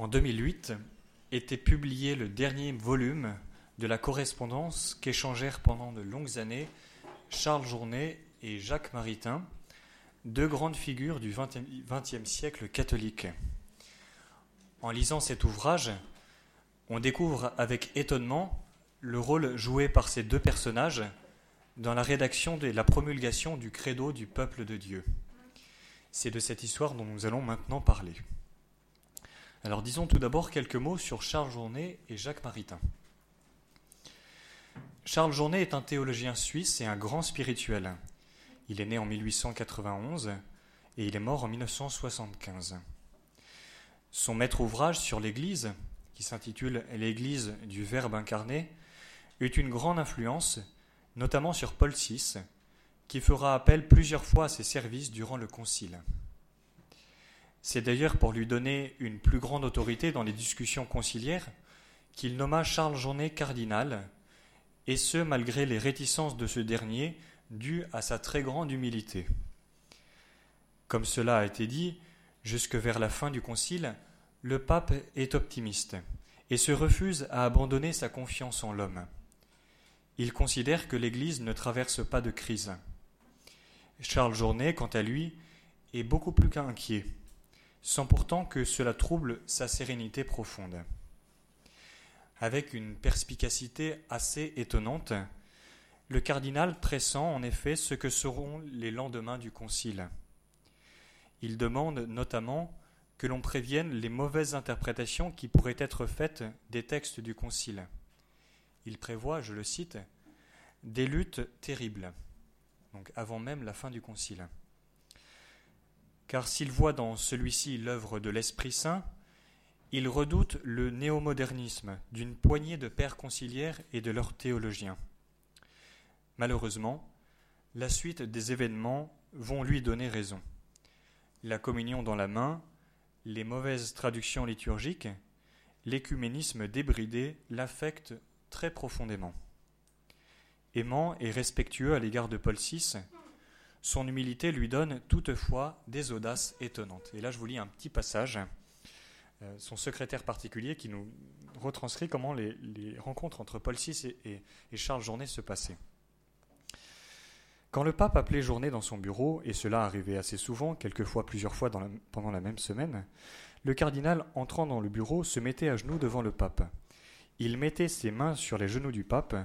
En 2008 était publié le dernier volume de la correspondance qu'échangèrent pendant de longues années Charles Journet et Jacques Maritain, deux grandes figures du XXe siècle catholique. En lisant cet ouvrage, on découvre avec étonnement le rôle joué par ces deux personnages dans la rédaction et la promulgation du credo du peuple de Dieu. C'est de cette histoire dont nous allons maintenant parler. Alors disons tout d'abord quelques mots sur Charles Journet et Jacques Maritain. Charles Journet est un théologien suisse et un grand spirituel. Il est né en 1891 et il est mort en 1975. Son maître ouvrage sur l'Église, qui s'intitule L'Église du Verbe incarné, eut une grande influence, notamment sur Paul VI, qui fera appel plusieurs fois à ses services durant le Concile. C'est d'ailleurs pour lui donner une plus grande autorité dans les discussions conciliaires qu'il nomma Charles Journet cardinal, et ce malgré les réticences de ce dernier dues à sa très grande humilité. Comme cela a été dit, jusque vers la fin du concile, le pape est optimiste et se refuse à abandonner sa confiance en l'homme. Il considère que l'Église ne traverse pas de crise. Charles Journet, quant à lui, est beaucoup plus qu'inquiet sans pourtant que cela trouble sa sérénité profonde. Avec une perspicacité assez étonnante, le cardinal pressent en effet ce que seront les lendemains du concile. Il demande notamment que l'on prévienne les mauvaises interprétations qui pourraient être faites des textes du concile. Il prévoit, je le cite, des luttes terribles, donc avant même la fin du concile car s'il voit dans celui-ci l'œuvre de l'Esprit Saint, il redoute le néomodernisme d'une poignée de pères conciliaires et de leurs théologiens. Malheureusement, la suite des événements vont lui donner raison. La communion dans la main, les mauvaises traductions liturgiques, l'écuménisme débridé l'affectent très profondément. Aimant et respectueux à l'égard de Paul VI, son humilité lui donne toutefois des audaces étonnantes. Et là, je vous lis un petit passage. Euh, son secrétaire particulier qui nous retranscrit comment les, rencontres entre Paul VI et, Charles Journet se passaient. Quand le pape appelait Journet dans son bureau, et cela arrivait assez souvent, quelquefois plusieurs fois pendant la même semaine, le cardinal, entrant dans le bureau, se mettait à genoux devant le pape. Il mettait ses mains sur les genoux du pape,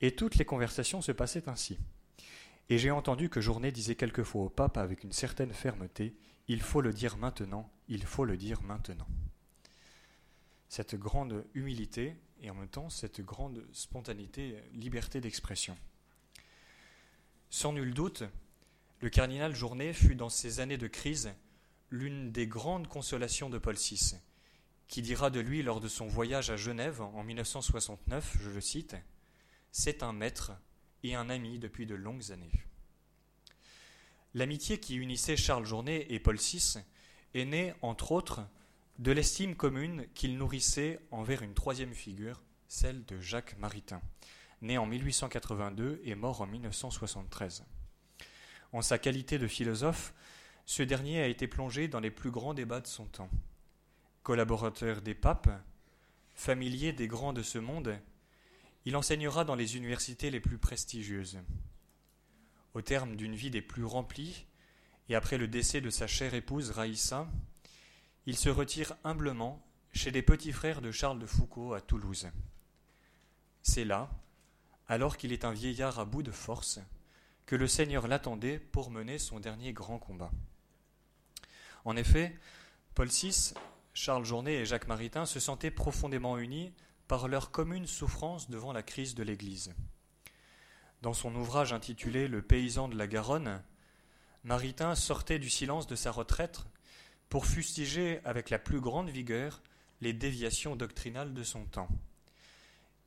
et toutes les conversations se passaient ainsi. Et j'ai entendu que Journet disait quelquefois au pape avec une certaine fermeté Il faut le dire maintenant, il faut le dire maintenant. Cette grande humilité et en même temps cette grande spontanéité, liberté d'expression. Sans nul doute, le cardinal Journet fut dans ces années de crise l'une des grandes consolations de Paul VI, qui dira de lui lors de son voyage à Genève en 1969, je le cite, C'est un maître et un ami depuis de longues années. L'amitié qui unissait Charles Journet et Paul VI est née, entre autres, de l'estime commune qu'il nourrissait envers une troisième figure, celle de Jacques Maritain, né en 1882 et mort en 1973. En sa qualité de philosophe, ce dernier a été plongé dans les plus grands débats de son temps. Collaborateur des papes, familier des grands de ce monde, il enseignera dans les universités les plus prestigieuses. Au terme d'une vie des plus remplies, et après le décès de sa chère épouse Raïssa, il se retire humblement chez les petits frères de Charles de Foucault à Toulouse. C'est là, alors qu'il est un vieillard à bout de force, que le Seigneur l'attendait pour mener son dernier grand combat. En effet, Paul VI, Charles Journet et Jacques Maritain se sentaient profondément unis par leur commune souffrance devant la crise de l'Église. Dans son ouvrage intitulé Le paysan de la Garonne, Maritain sortait du silence de sa retraite pour fustiger avec la plus grande vigueur les déviations doctrinales de son temps.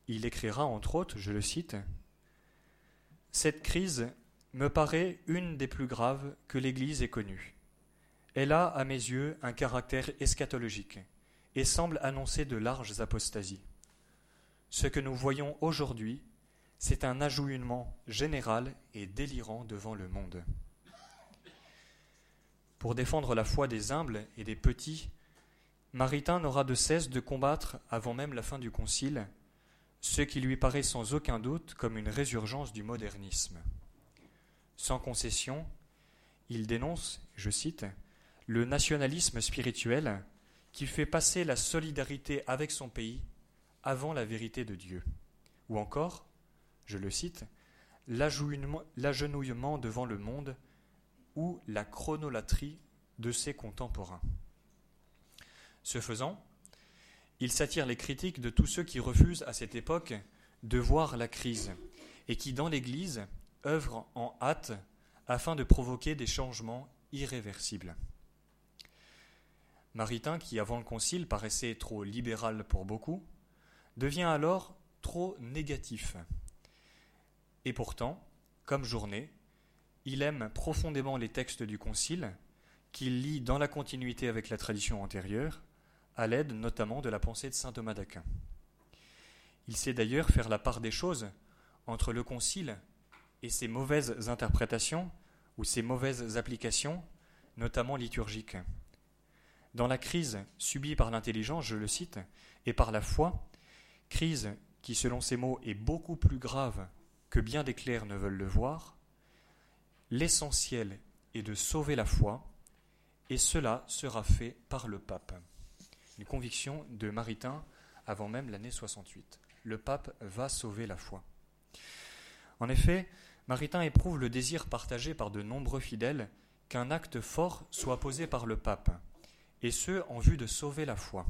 Il écrira entre autres, je le cite, Cette crise me paraît une des plus graves que l'Église ait connues. Elle a, à mes yeux, un caractère eschatologique et semble annoncer de larges apostasies. Ce que nous voyons aujourd'hui, c'est un ajournement général et délirant devant le monde. Pour défendre la foi des humbles et des petits, Maritain n'aura de cesse de combattre, avant même la fin du Concile, ce qui lui paraît sans aucun doute comme une résurgence du modernisme. Sans concession, il dénonce, je cite, le nationalisme spirituel qui fait passer la solidarité avec son pays avant la vérité de Dieu. Ou encore, je le cite, l'agenouillement devant le monde ou la chronolatrie de ses contemporains. Ce faisant, il s'attire les critiques de tous ceux qui refusent à cette époque de voir la crise et qui, dans l'Église, œuvrent en hâte afin de provoquer des changements irréversibles. Maritain, qui avant le Concile paraissait trop libéral pour beaucoup, devient alors trop négatif. Et pourtant, comme Journet, il aime profondément les textes du Concile, qu'il lit dans la continuité avec la tradition antérieure, à l'aide notamment de la pensée de saint Thomas d'Aquin. Il sait d'ailleurs faire la part des choses entre le Concile et ses mauvaises interprétations ou ses mauvaises applications, notamment liturgiques. Dans la crise subie par l'intelligence, je le cite, et par la foi, crise qui, selon ces mots, est beaucoup plus grave que bien des clercs ne veulent le voir, l'essentiel est de sauver la foi, et cela sera fait par le pape. Une conviction de Maritain avant même l'année 68. Le pape va sauver la foi. En effet, Maritain éprouve le désir partagé par de nombreux fidèles qu'un acte fort soit posé par le pape, et ce en vue de sauver la foi.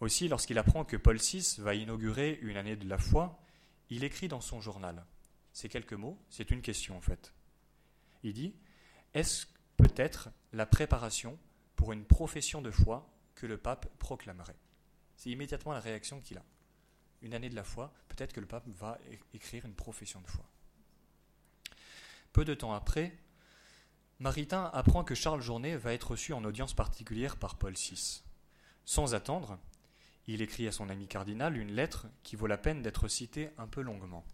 Aussi, lorsqu'il apprend que Paul VI va inaugurer une année de la foi, il écrit dans son journal. Ces quelques mots, c'est une question en fait. Il dit Est-ce peut-être la préparation pour une profession de foi que le pape proclamerait? C'est immédiatement la réaction qu'il a. Une année de la foi, peut-être que le pape va écrire une profession de foi. Peu de temps après, Maritain apprend que Charles Journet va être reçu en audience particulière par Paul VI. Sans attendre, il écrit à son ami cardinal une lettre qui vaut la peine d'être citée un peu longuement.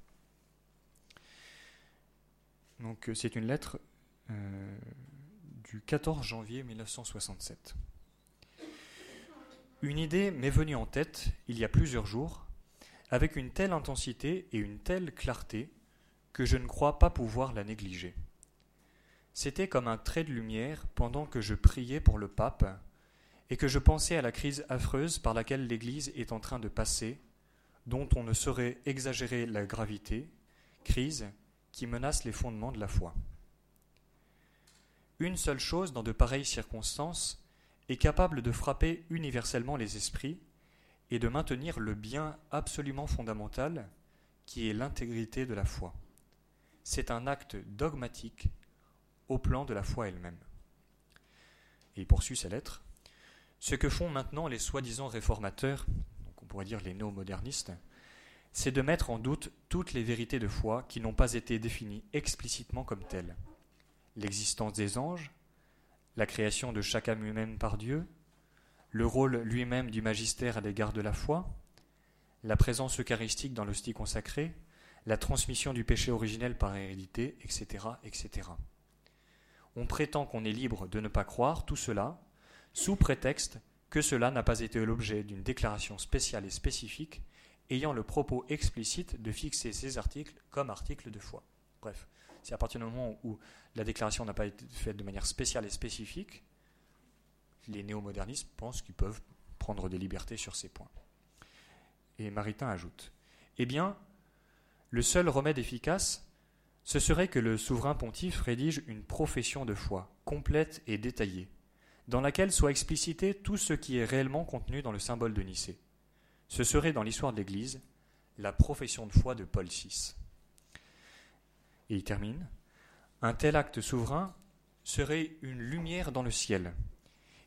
Donc euh, c'est une lettre euh, du 14 janvier 1967. Une idée m'est venue en tête il y a plusieurs jours, avec une telle intensité et une telle clarté que je ne crois pas pouvoir la négliger. C'était comme un trait de lumière pendant que je priais pour le pape et que je pensais à la crise affreuse par laquelle l'Église est en train de passer, dont on ne saurait exagérer la gravité, crise qui menace les fondements de la foi. Une seule chose dans de pareilles circonstances est capable de frapper universellement les esprits et de maintenir le bien absolument fondamental qui est l'intégrité de la foi. C'est un acte dogmatique au plan de la foi elle-même. Et il poursuit sa lettre. Ce que font maintenant les soi-disant réformateurs, donc on pourrait dire les néo-modernistes, c'est de mettre en doute toutes les vérités de foi qui n'ont pas été définies explicitement comme telles. L'existence des anges, la création de chaque âme humaine par Dieu, le rôle lui-même du magistère à l'égard de la foi, la présence eucharistique dans l'hostie consacrée, la transmission du péché originel par hérédité, etc., etc on prétend qu'on est libre de ne pas croire tout cela, sous prétexte que cela n'a pas été l'objet d'une déclaration spéciale et spécifique ayant le propos explicite de fixer ces articles comme articles de foi. Bref, c'est à partir du moment où la déclaration n'a pas été faite de manière spéciale et spécifique, les néo-modernistes pensent qu'ils peuvent prendre des libertés sur ces points. Et Maritain ajoute Eh bien, le seul remède efficace, ce serait que le souverain pontife rédige une profession de foi, complète et détaillée, dans laquelle soit explicité tout ce qui est réellement contenu dans le symbole de Nicée. Ce serait, dans l'histoire de l'Église, la profession de foi de Paul VI. Et il termine Un tel acte souverain serait une lumière dans le ciel,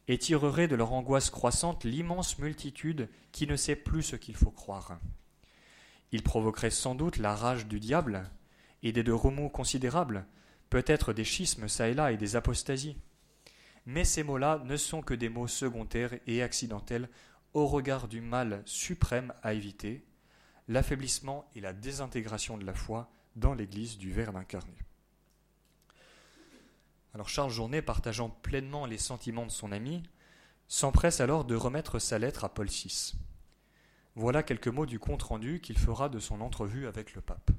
et tirerait de leur angoisse croissante l'immense multitude qui ne sait plus ce qu'il faut croire. Il provoquerait sans doute la rage du diable, et des remous considérables, peut-être des schismes çà et là et des apostasies. Mais ces mots-là ne sont que des mots secondaires et accidentels au regard du mal suprême à éviter, l'affaiblissement et la désintégration de la foi dans l'Église du Verbe incarné. Alors Charles Journet, partageant pleinement les sentiments de son ami, s'empresse alors de remettre sa lettre à Paul VI. Voilà quelques mots du compte-rendu qu'il fera de son entrevue avec le pape.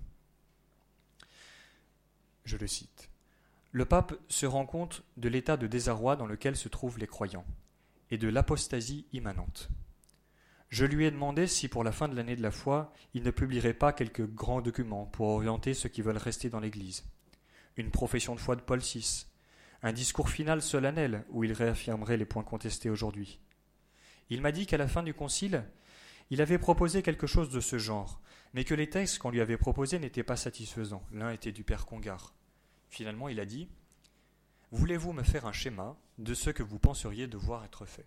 Je le cite. Le pape se rend compte de l'état de désarroi dans lequel se trouvent les croyants et de l'apostasie immanente. Je lui ai demandé si pour la fin de l'année de la foi, il ne publierait pas quelques grands documents pour orienter ceux qui veulent rester dans l'Église. Une profession de foi de Paul VI, un discours final solennel où il réaffirmerait les points contestés aujourd'hui. Il m'a dit qu'à la fin du concile, il avait proposé quelque chose de ce genre, mais que les textes qu'on lui avait proposés n'étaient pas satisfaisants. L'un était du père Congar. Finalement, il a dit Voulez-vous me faire un schéma de ce que vous penseriez devoir être fait?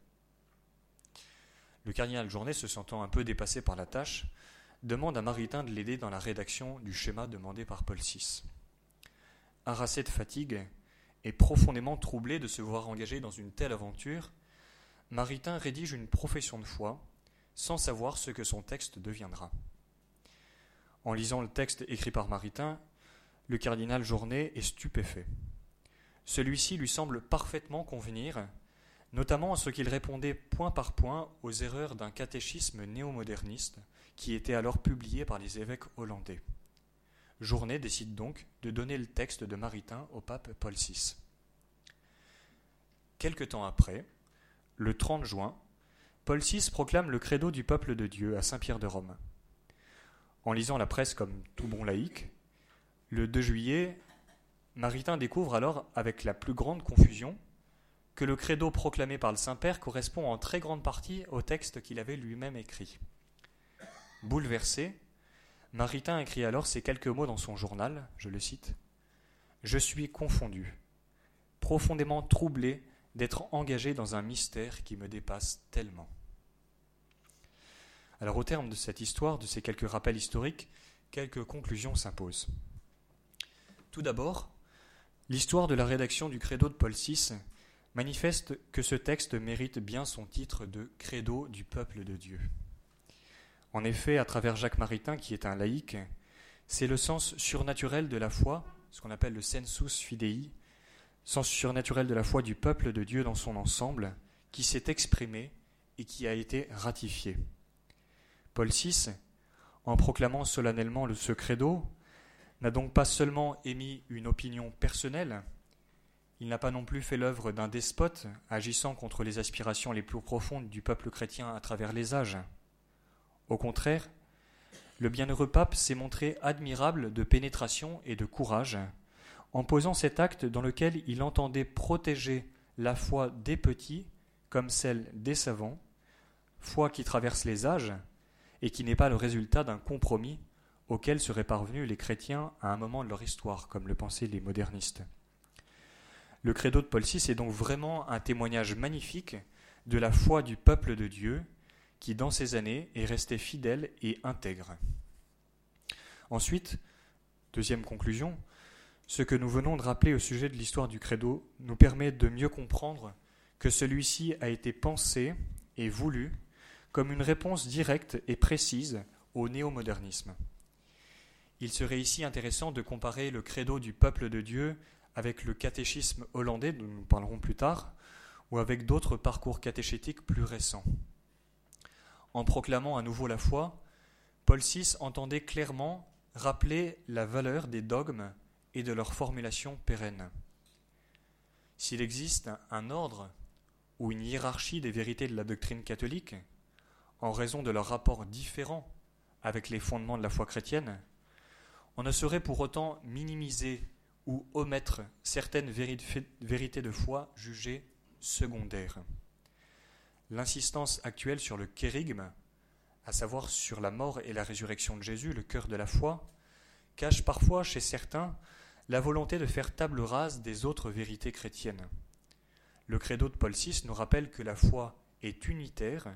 Le cardinal Journet, se sentant un peu dépassé par la tâche, demande à Maritain de l'aider dans la rédaction du schéma demandé par Paul VI. Harassé de fatigue et profondément troublé de se voir engagé dans une telle aventure, Maritain rédige une profession de foi sans savoir ce que son texte deviendra. En lisant le texte écrit par Maritain, le cardinal Journet est stupéfait. Celui-ci lui semble parfaitement convenir, notamment en ce qu'il répondait point par point aux erreurs d'un catéchisme néo-moderniste qui était alors publié par les évêques hollandais. Journet décide donc de donner le texte de Maritain au pape Paul VI. Quelque temps après, le 30 juin, Paul VI proclame le credo du peuple de Dieu à Saint-Pierre de Rome. En lisant la presse comme tout bon laïc, le 2 juillet, Maritain découvre alors, avec la plus grande confusion, que le credo proclamé par le Saint-Père correspond en très grande partie au texte qu'il avait lui-même écrit. Bouleversé, Maritain écrit alors ces quelques mots dans son journal, je le cite Je suis confondu, profondément troublé d'être engagé dans un mystère qui me dépasse tellement. Alors au terme de cette histoire, de ces quelques rappels historiques, quelques conclusions s'imposent. Tout d'abord, l'histoire de la rédaction du credo de Paul VI manifeste que ce texte mérite bien son titre de credo du peuple de Dieu. En effet, à travers Jacques Maritain, qui est un laïc, c'est le sens surnaturel de la foi, ce qu'on appelle le sensus fidei, sens surnaturel de la foi du peuple de Dieu dans son ensemble, qui s'est exprimé et qui a été ratifié. Paul VI, en proclamant solennellement le ce credo, n'a donc pas seulement émis une opinion personnelle, il n'a pas non plus fait l'œuvre d'un despote agissant contre les aspirations les plus profondes du peuple chrétien à travers les âges. Au contraire, le bienheureux pape s'est montré admirable de pénétration et de courage en posant cet acte dans lequel il entendait protéger la foi des petits comme celle des savants, foi qui traverse les âges et qui n'est pas le résultat d'un compromis auquel seraient parvenus les chrétiens à un moment de leur histoire, comme le pensaient les modernistes. Le credo de Paul VI est donc vraiment un témoignage magnifique de la foi du peuple de Dieu qui, dans ces années, est resté fidèle et intègre. Ensuite, deuxième conclusion, ce que nous venons de rappeler au sujet de l'histoire du credo nous permet de mieux comprendre que celui-ci a été pensé et voulu comme une réponse directe et précise au néomodernisme. Il serait ici intéressant de comparer le credo du peuple de Dieu avec le catéchisme hollandais, dont nous parlerons plus tard, ou avec d'autres parcours catéchétiques plus récents. En proclamant à nouveau la foi, Paul VI entendait clairement rappeler la valeur des dogmes et de leur formulation pérenne. S'il existe un ordre ou une hiérarchie des vérités de la doctrine catholique, en raison de leur rapport différent avec les fondements de la foi chrétienne, on ne saurait pour autant minimiser ou omettre certaines vérités de foi jugées secondaires. L'insistance actuelle sur le kérigme, à savoir sur la mort et la résurrection de Jésus, le cœur de la foi, cache parfois chez certains la volonté de faire table rase des autres vérités chrétiennes. Le credo de Paul VI nous rappelle que la foi est unitaire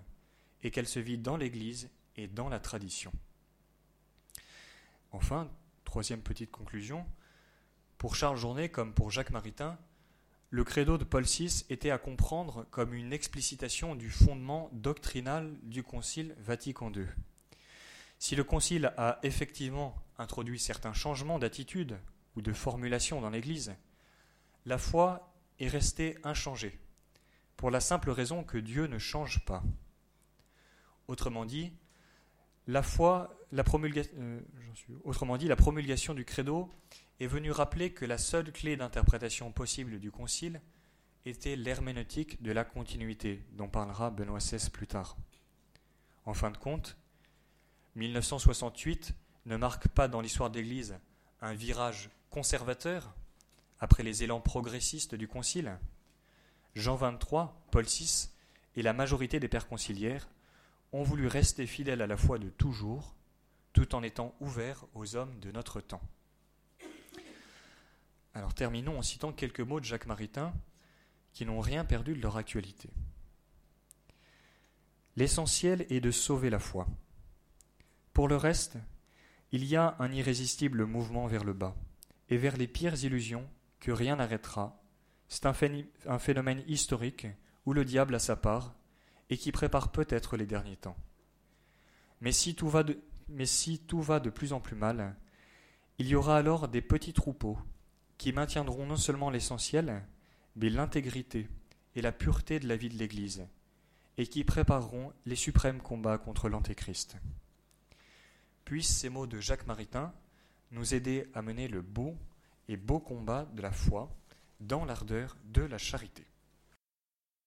et qu'elle se vit dans l'Église et dans la tradition. Enfin, troisième petite conclusion, pour Charles Journet comme pour Jacques Maritain, le credo de Paul VI était à comprendre comme une explicitation du fondement doctrinal du Concile Vatican II. Si le Concile a effectivement introduit certains changements d'attitude ou de formulation dans l'Église, la foi est restée inchangée, pour la simple raison que Dieu ne change pas. Autrement dit, la foi, euh, autrement dit, la promulgation du credo est venue rappeler que la seule clé d'interprétation possible du concile était l'herméneutique de la continuité, dont parlera Benoît XVI plus tard. En fin de compte, 1968 ne marque pas dans l'histoire de l'Église un virage conservateur après les élans progressistes du Concile. Jean XXIII, Paul VI et la majorité des pères conciliaires ont voulu rester fidèles à la foi de toujours, tout en étant ouverts aux hommes de notre temps. Alors terminons en citant quelques mots de Jacques Maritain qui n'ont rien perdu de leur actualité. L'essentiel est de sauver la foi. Pour le reste, il y a un irrésistible mouvement vers le bas et vers les pires illusions que rien n'arrêtera. C'est un phénomène historique où le diable a sa part et qui prépare peut-être les derniers temps. Mais si, tout va de, mais si tout va de plus en plus mal, il y aura alors des petits troupeaux qui maintiendront non seulement l'essentiel, mais l'intégrité et la pureté de la vie de l'Église, et qui prépareront les suprêmes combats contre l'Antéchrist. Puissent ces mots de Jacques Maritain nous aider à mener le beau et beau combat de la foi dans l'ardeur de la charité.